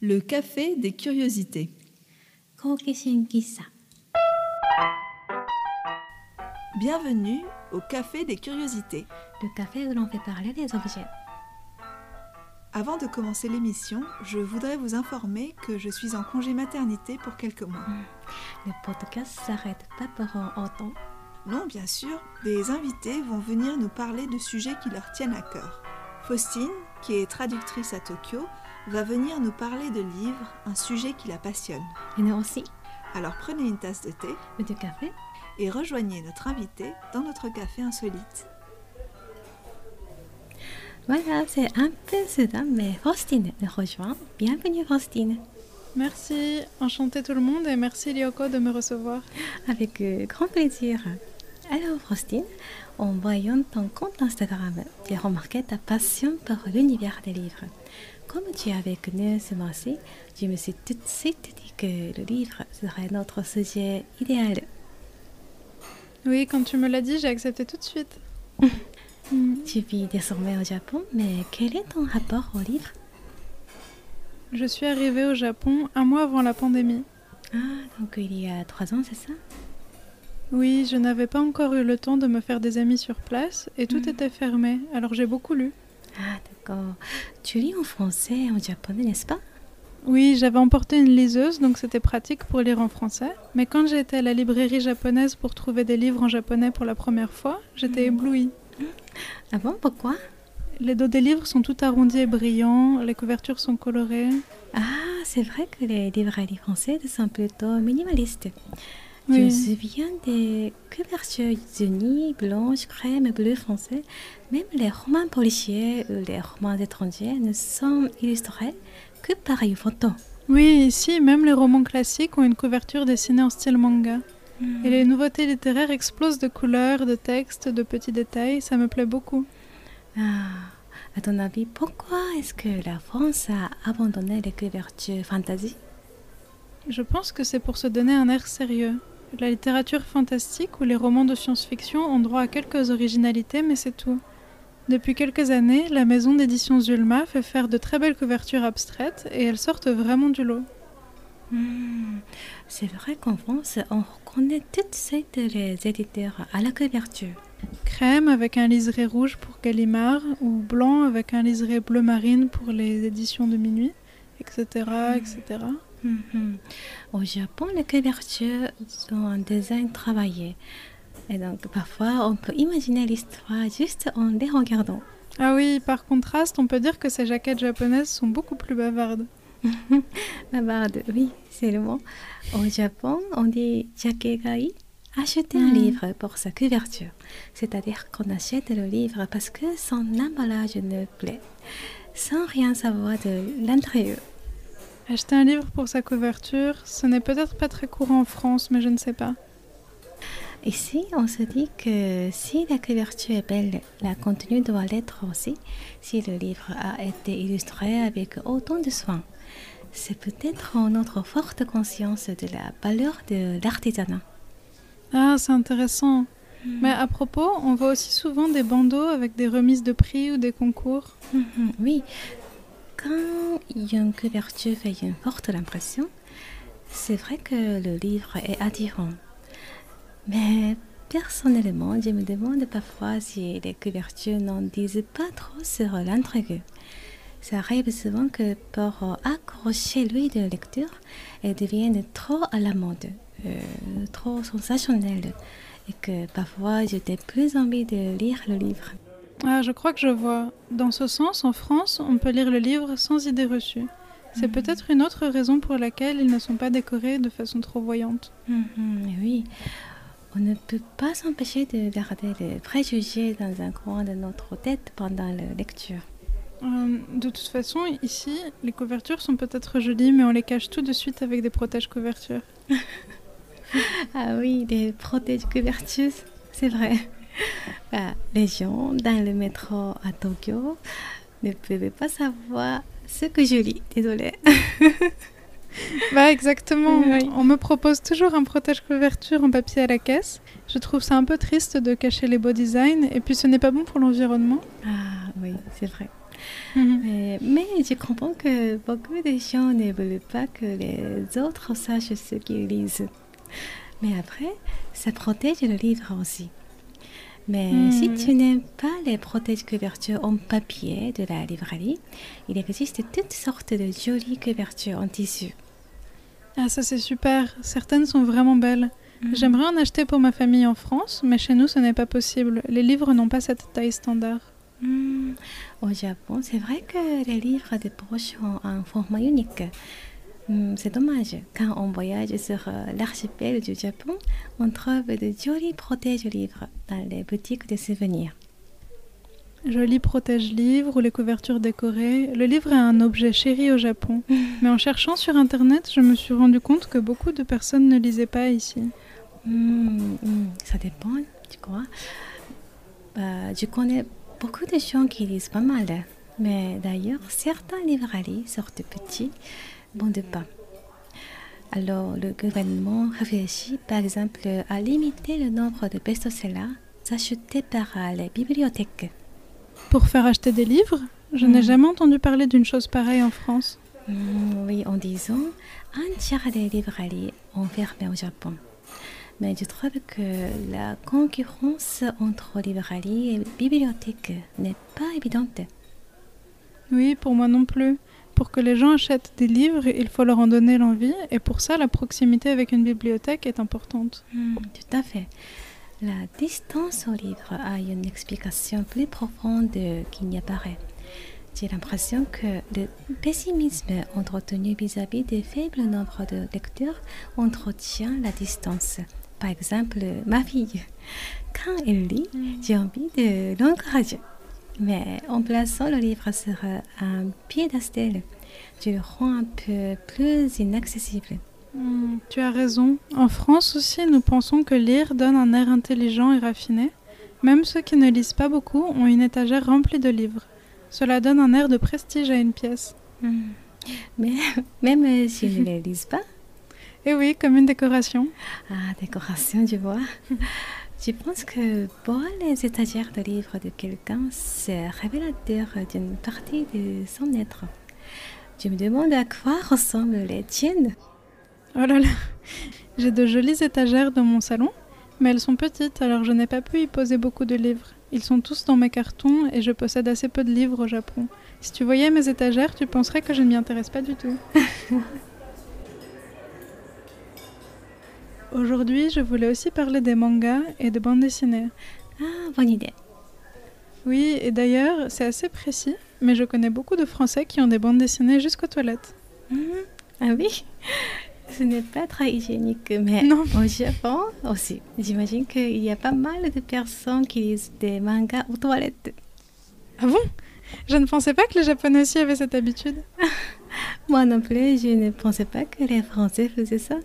le café des curiosités. Bienvenue au café des curiosités. Le café où l'on fait parler des objets. Avant de commencer l'émission, je voudrais vous informer que je suis en congé maternité pour quelques mois. Hmm. Le podcast s'arrête pas pour autant. Non, bien sûr, des invités vont venir nous parler de sujets qui leur tiennent à cœur. Faustine, qui est traductrice à Tokyo, va venir nous parler de livres, un sujet qui la passionne. Et nous aussi, Alors prenez une tasse de thé ou de café. et rejoignez notre invité dans notre café insolite. Voilà, c'est un peu soudain, mais Faustine nous rejoint. Bienvenue Faustine. Merci, enchanté tout le monde et merci Lyoko de me recevoir. Avec euh, grand plaisir. Alors Faustine, en voyant ton compte Instagram, j'ai remarqué ta passion pour l'univers des livres. Comme tu avais connu ce mois-ci, je me suis tout de suite dit que le livre serait notre sujet idéal. Oui, quand tu me l'as dit, j'ai accepté tout de suite. Hmm. Tu vis désormais au Japon, mais quel est ton rapport au livre? Je suis arrivée au Japon un mois avant la pandémie. Ah, donc il y a trois ans, c'est ça? Oui, je n'avais pas encore eu le temps de me faire des amis sur place et tout Mhm. était fermé, alors j'ai beaucoup lu. Ah, d'accord. Tu lis en français et en japonais, n'est-ce pas? Oui, j'avais emporté une liseuse, donc c'était pratique pour lire en français. Mais quand j'ai été à la librairie japonaise pour trouver des livres en japonais pour la première fois, j'étais Mhm. éblouie. Ah bon, pourquoi? Les dos des livres sont tout arrondis et brillants, les couvertures sont colorées. Ah, c'est vrai que les librairies françaises sont plutôt minimalistes. Je me souviens des couvertures unies, blanches, crème, bleu foncé. Même les romans policiers ou les romans étrangers ne sont illustrés que par une photo. Oui, ici, même les romans classiques ont une couverture dessinée en style manga. Et les nouveautés littéraires explosent de couleurs, de textes, de petits détails, ça me plaît beaucoup. Ah, à ton avis, pourquoi est-ce que la France a abandonné les couvertures fantasy? Je pense que c'est pour se donner un air sérieux. La littérature fantastique ou les romans de science-fiction ont droit à quelques originalités, mais c'est tout. Depuis quelques années, la maison d'édition Zulma fait faire de très belles couvertures abstraites et elles sortent vraiment du lot. Hmm, C'est vrai qu'en France, on reconnaît tout de suite les éditeurs à la couverture. Crème avec un liseré rouge pour Gallimard ou blanc avec un liseré bleu marine pour les éditions de minuit, etc. etc. Mhm. Au Japon, les couvertures sont un design travaillé. Et donc, parfois, on peut imaginer l'histoire juste en les regardant. Ah oui, par contraste, on peut dire que ces jaquettes japonaises sont beaucoup plus bavardes. Bavarde, oui, c'est le mot. Au Japon, on dit jakegai, acheter un Mhm. livre pour sa couverture. C'est-à-dire qu'on achète le livre parce que son emballage nous plaît, sans rien savoir de l'intérieur. Acheter un livre pour sa couverture, ce n'est peut-être pas très courant en France, mais je ne sais pas. Ici, on se dit que si la couverture est belle, la contenu doit l'être aussi, si le livre a été illustré avec autant de soin. C'est peut-être notre forte conscience de la valeur de l'artisanat. Ah, c'est intéressant. Mais à propos, on voit aussi souvent des bandeaux avec des remises de prix ou des concours. Mhm, Oui, quand une couverture fait une forte impression, c'est vrai que le livre est attirant. Mais personnellement, je me demande parfois si les couvertures n'en disent pas trop sur l'intrigue. Ça arrive souvent que pour accrocher l'œil de lecture, elles deviennent trop à la mode, euh, trop sensationnelles, et que parfois je n'ai plus envie de lire le livre. Ah, je crois que je vois. Dans ce sens, en France, on peut lire le livre sans idée reçue. C'est Mhm. peut-être une autre raison pour laquelle ils ne sont pas décorés de façon trop voyante. Mhm, oui, on ne peut pas s'empêcher de garder les préjugés dans un coin de notre tête pendant la lecture. Euh, de toute façon, ici, les couvertures sont peut-être jolies, mais on les cache tout de suite avec des protèges couvertures. Ah oui, les protèges couvertures, c'est vrai. Bah, les gens dans le métro à Tokyo ne pouvaient pas savoir ce que je lis. Désolée. Bah exactement. Oui. On me propose toujours un protège couverture en papier à la caisse. Je trouve ça un peu triste de cacher les beaux designs et puis ce n'est pas bon pour l'environnement. Ah oui, c'est vrai. Mhm. Mais, mais je comprends que beaucoup de gens ne veulent pas que les autres sachent ce qu'ils lisent. Mais après, ça protège le livre aussi. Mais Hmm. si tu n'aimes pas les protèges couvertures en papier de la librairie, il existe toutes sortes de jolies couvertures en tissu. Ah, ça c'est super. Certaines sont vraiment belles. Mhm. J'aimerais en acheter pour ma famille en France, mais chez nous ce n'est pas possible. Les livres n'ont pas cette taille standard. Hmm, Au Japon, c'est vrai que les livres de poche ont un format unique. Hmm, C'est dommage. Quand on voyage sur euh, l'archipel du Japon, on trouve de jolis protège-livres dans les boutiques de souvenirs. Jolis protège-livres ou les couvertures décorées. Le livre est un objet chéri au Japon. Mais en cherchant sur internet, je me suis rendu compte que beaucoup de personnes ne lisaient pas ici. Hmm, hmm, Ça dépend, tu crois? Bah, je connais beaucoup de gens qui lisent pas mal. Mais d'ailleurs, certains librairies sortent petits, vendent pas. Alors, le gouvernement réfléchit par exemple à limiter le nombre de best-sellers achetés par les bibliothèques. Pour faire acheter des livres Je Hmm. n'ai jamais entendu parler d'une chose pareille en France. Hmm, oui, en disant, un tiers des librairies ont fermé au Japon. Mais je trouve que la concurrence entre librairies et bibliothèques n'est pas évidente. Oui, pour moi non plus. Pour que les gens achètent des livres, il faut leur en donner l'envie, et pour ça, la proximité avec une bibliothèque est importante. Hmm, tout à fait. La distance au livre a une explication plus profonde qu'il n'y apparaît. J'ai l'impression que le pessimisme entretenu vis-à-vis des faibles nombres de lecteurs entretient la distance. Par exemple, ma fille, quand elle lit, j'ai envie de l'encourager. Mais en plaçant le livre sur un piédestal, je le rends un peu plus inaccessible. Hmm, tu as raison. En France aussi, nous pensons que lire donne un air intelligent et raffiné. Même ceux qui ne lisent pas beaucoup ont une étagère remplie de livres. Cela donne un air de prestige à une pièce. Hmm. Mais même si je ne les lise pas, Et oui, comme une décoration. ah, décoration, tu vois. Je pense que voir les étagères de livres de quelqu'un, c'est révélateur d'une partie de son être? Je me demande à quoi ressemblent les tiennes? Oh là là J'ai de jolies étagères dans mon salon, mais elles sont petites, alors je n'ai pas pu y poser beaucoup de livres. Ils sont tous dans mes cartons et je possède assez peu de livres au Japon. Si tu voyais mes étagères, tu penserais que je ne m'y intéresse pas du tout. Aujourd'hui, je voulais aussi parler des mangas et des bandes dessinées. Ah, bonne idée. Oui, et d'ailleurs, c'est assez précis, mais je connais beaucoup de Français qui ont des bandes dessinées jusqu'aux toilettes. Mhm. Ah oui? Ce n'est pas très hygiénique, mais Non. au Japon aussi. J'imagine qu'il y a pas mal de personnes qui lisent des mangas aux toilettes. Ah bon? Je ne pensais pas que les Japonais aussi avaient cette habitude. Moi non plus, je ne pensais pas que les Français faisaient ça.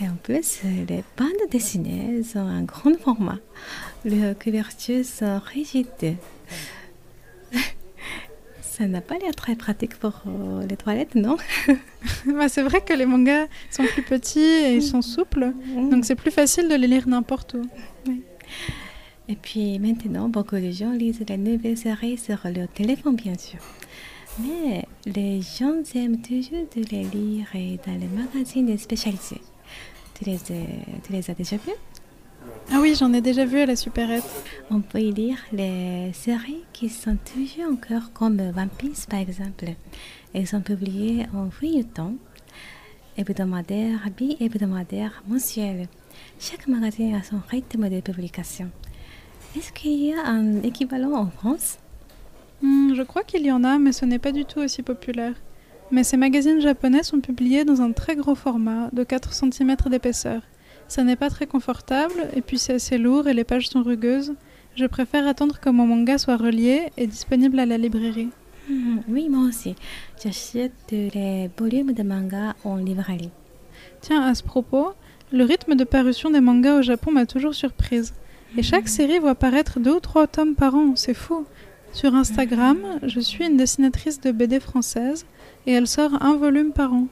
Et en plus, les bandes dessinées ont un grand format. Les couvertures sont rigides. Ça n'a pas l'air très pratique pour euh, les toilettes, non? Bah, c'est vrai que les mangas sont plus petits et ils sont souples, donc c'est plus facile de les lire n'importe où. Et puis maintenant, beaucoup de gens lisent les nouvelles séries sur leur téléphone, bien sûr. Mais les gens aiment toujours de les lire et dans les magazines spécialisés. Tu les, as- tu les as déjà vus Ah oui, j'en ai déjà vu à la supérette. On peut y lire les séries qui sont toujours encore comme One Piece, par exemple. Elles sont publiées en feuilleton, hebdomadaire, bi-hebdomadaire, mensuel. Chaque magazine a son rythme de publication. Est-ce qu'il y a un équivalent en France? Hmm, je crois qu'il y en a, mais ce n'est pas du tout aussi populaire. Mais ces magazines japonais sont publiés dans un très gros format, de 4 cm d'épaisseur. Ça n'est pas très confortable, et puis c'est assez lourd et les pages sont rugueuses. Je préfère attendre que mon manga soit relié et disponible à la librairie. Hmm, Oui, moi aussi. J'achète les volumes de manga en librairie. Tiens, à ce propos, le rythme de parution des mangas au Japon m'a toujours surprise. Et chaque série voit paraître deux ou trois tomes par an, c'est fou. Sur Instagram, je suis une dessinatrice de BD française et elle sort un volume par an.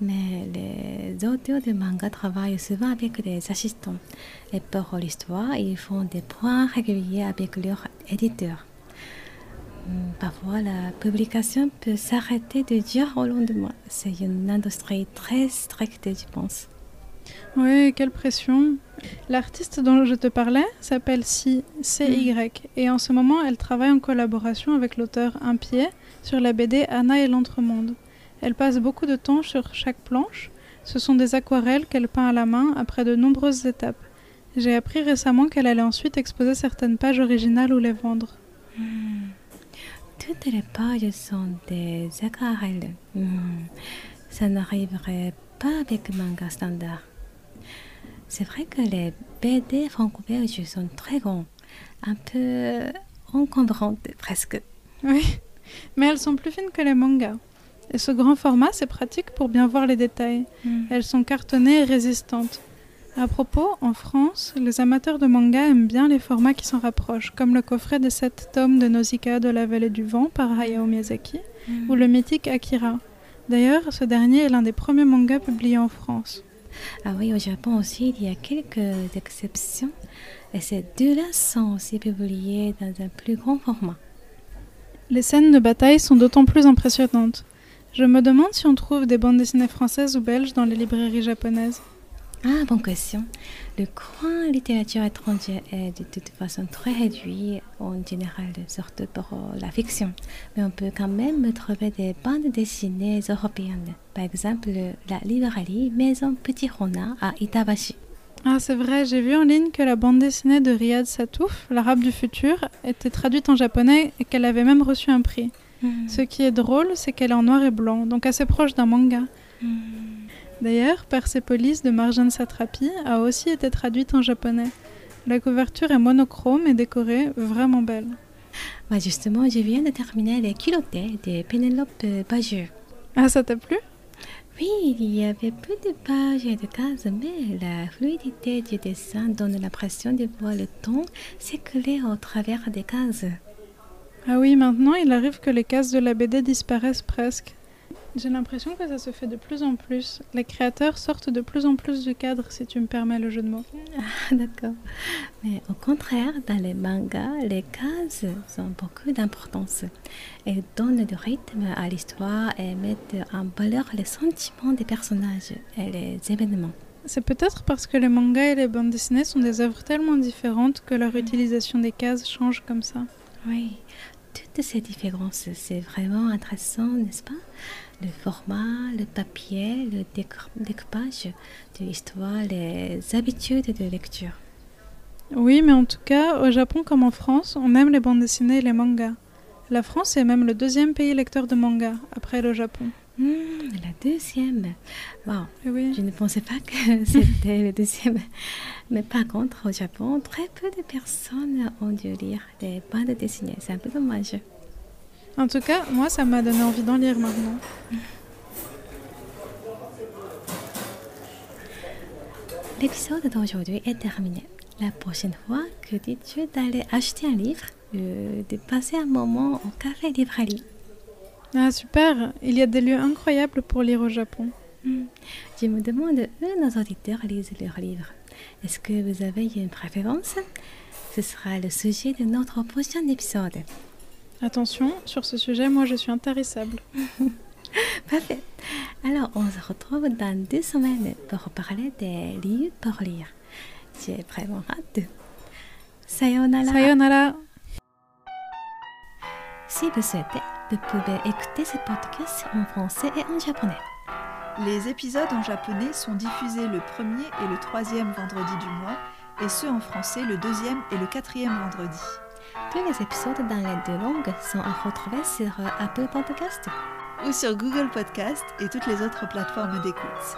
Mais les auteurs de manga travaillent souvent avec des assistants. Et pour l'histoire, ils font des points réguliers avec leur éditeur. Hmm, Parfois, la publication peut s'arrêter de dire au lendemain. C'est une industrie très stricte, je pense. Oui, quelle pression. L'artiste dont je te parlais s'appelle Si, CY, et en ce moment, elle travaille en collaboration avec l'auteur Un Pied sur la BD Anna et l'Entremonde. Elle passe beaucoup de temps sur chaque planche. Ce sont des aquarelles qu'elle peint à la main après de nombreuses étapes. J'ai appris récemment qu'elle allait ensuite exposer certaines pages originales ou les vendre. Hmm. Toutes les pages sont des aquarelles. Hmm. Ça n'arriverait pas avec manga standard. C'est vrai que les BD franco-belges sont très grands, un peu encombrantes presque. Oui, mais elles sont plus fines que les mangas. Et ce grand format, c'est pratique pour bien voir les détails. Hmm. Elles sont cartonnées et résistantes. À propos, en France, les amateurs de manga aiment bien les formats qui s'en rapprochent, comme le coffret des 7 tomes de Nausicaa de la vallée du vent par Hayao Miyazaki, Hmm. ou le mythique Akira. D'ailleurs, ce dernier est l'un des premiers mangas publiés en France. Ah oui, au Japon aussi, il y a quelques exceptions. Et ces deux-là sont aussi publiés dans un plus grand format. Les scènes de bataille sont d'autant plus impressionnantes. Je me demande si on trouve des bandes dessinées françaises ou belges dans les librairies japonaises. Ah, bonne question. Le coin littérature étrangère est de toute façon très réduit en général, surtout pour euh, la fiction. Mais on peut quand même trouver des bandes dessinées européennes. Par exemple, la librairie Maison Petit Renard à Itabashi. Ah, c'est vrai, j'ai vu en ligne que la bande dessinée de Riyad Satouf, l'arabe du futur, était traduite en japonais et qu'elle avait même reçu un prix. Ce qui est drôle, c'est qu'elle est en noir et blanc, donc assez proche d'un manga. Hmm. D'ailleurs, Persepolis de Marjane Satrapi a aussi été traduite en japonais. La couverture est monochrome et décorée, vraiment belle. Bah, justement, je viens de terminer les culottés de Pénélope Bagieux. Ah, ça t'a plu? Oui, il y avait peu de pages et de cases, mais la fluidité du dessin donne l'impression de voir le ton s'écouler au travers des cases. Ah oui, maintenant il arrive que les cases de la BD disparaissent presque. J'ai l'impression que ça se fait de plus en plus. Les créateurs sortent de plus en plus du cadre, si tu me permets le jeu de mots. Ah, D'accord. Mais au contraire, dans les mangas, les cases ont beaucoup d'importance. Elles donnent du rythme à l'histoire et mettent en valeur les sentiments des personnages et les événements. C'est peut-être parce que les mangas et les bandes dessinées sont des œuvres tellement différentes que leur utilisation des cases change comme ça. Oui, toutes ces différences, c'est vraiment intéressant, n'est-ce pas? Le format, le papier, le découpage de l'histoire, les habitudes de lecture. Oui, mais en tout cas, au Japon comme en France, on aime les bandes dessinées et les mangas. La France est même le deuxième pays lecteur de mangas, après le Japon. Hmm, la deuxième. Bon, Et oui. je ne pensais pas que c'était le deuxième. Mais par contre, au Japon, très peu de personnes ont dû lire des bandes dessinées. C'est un peu dommage. En tout cas, moi, ça m'a donné envie d'en lire maintenant. L'épisode d'aujourd'hui est terminé. La prochaine fois, que dis-tu d'aller acheter un livre, euh, de passer un moment au café librairie? Ah, super Il y a des lieux incroyables pour lire au Japon. Hmm. Je me demande où nos auditeurs lisent leurs livres. Est-ce que vous avez une préférence? Ce sera le sujet de notre prochain épisode. Attention, sur ce sujet, moi, je suis intarissable. Parfait. Alors, on se retrouve dans deux semaines pour parler des livres pour lire. J'ai vraiment hâte. Sayonara. Sayonara Si vous souhaitez, vous pouvez écouter ce podcast en français et en japonais. Les épisodes en japonais sont diffusés le premier et le troisième vendredi du mois, et ceux en français le deuxième et le quatrième vendredi. Tous les épisodes dans les deux langues sont à retrouver sur Apple Podcast. Ou sur Google Podcast et toutes les autres plateformes d'écoute.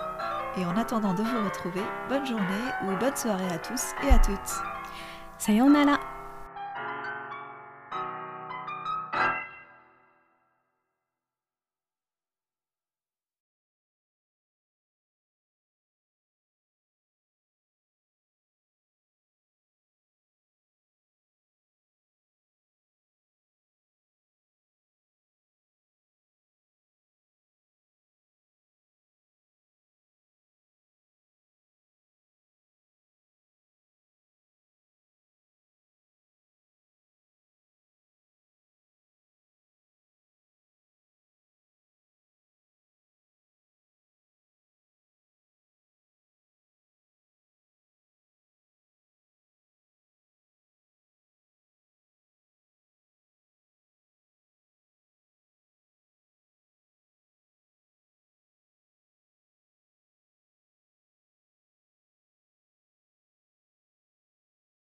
Et en attendant de vous retrouver, bonne journée ou bonne soirée à tous et à toutes. Sayonara.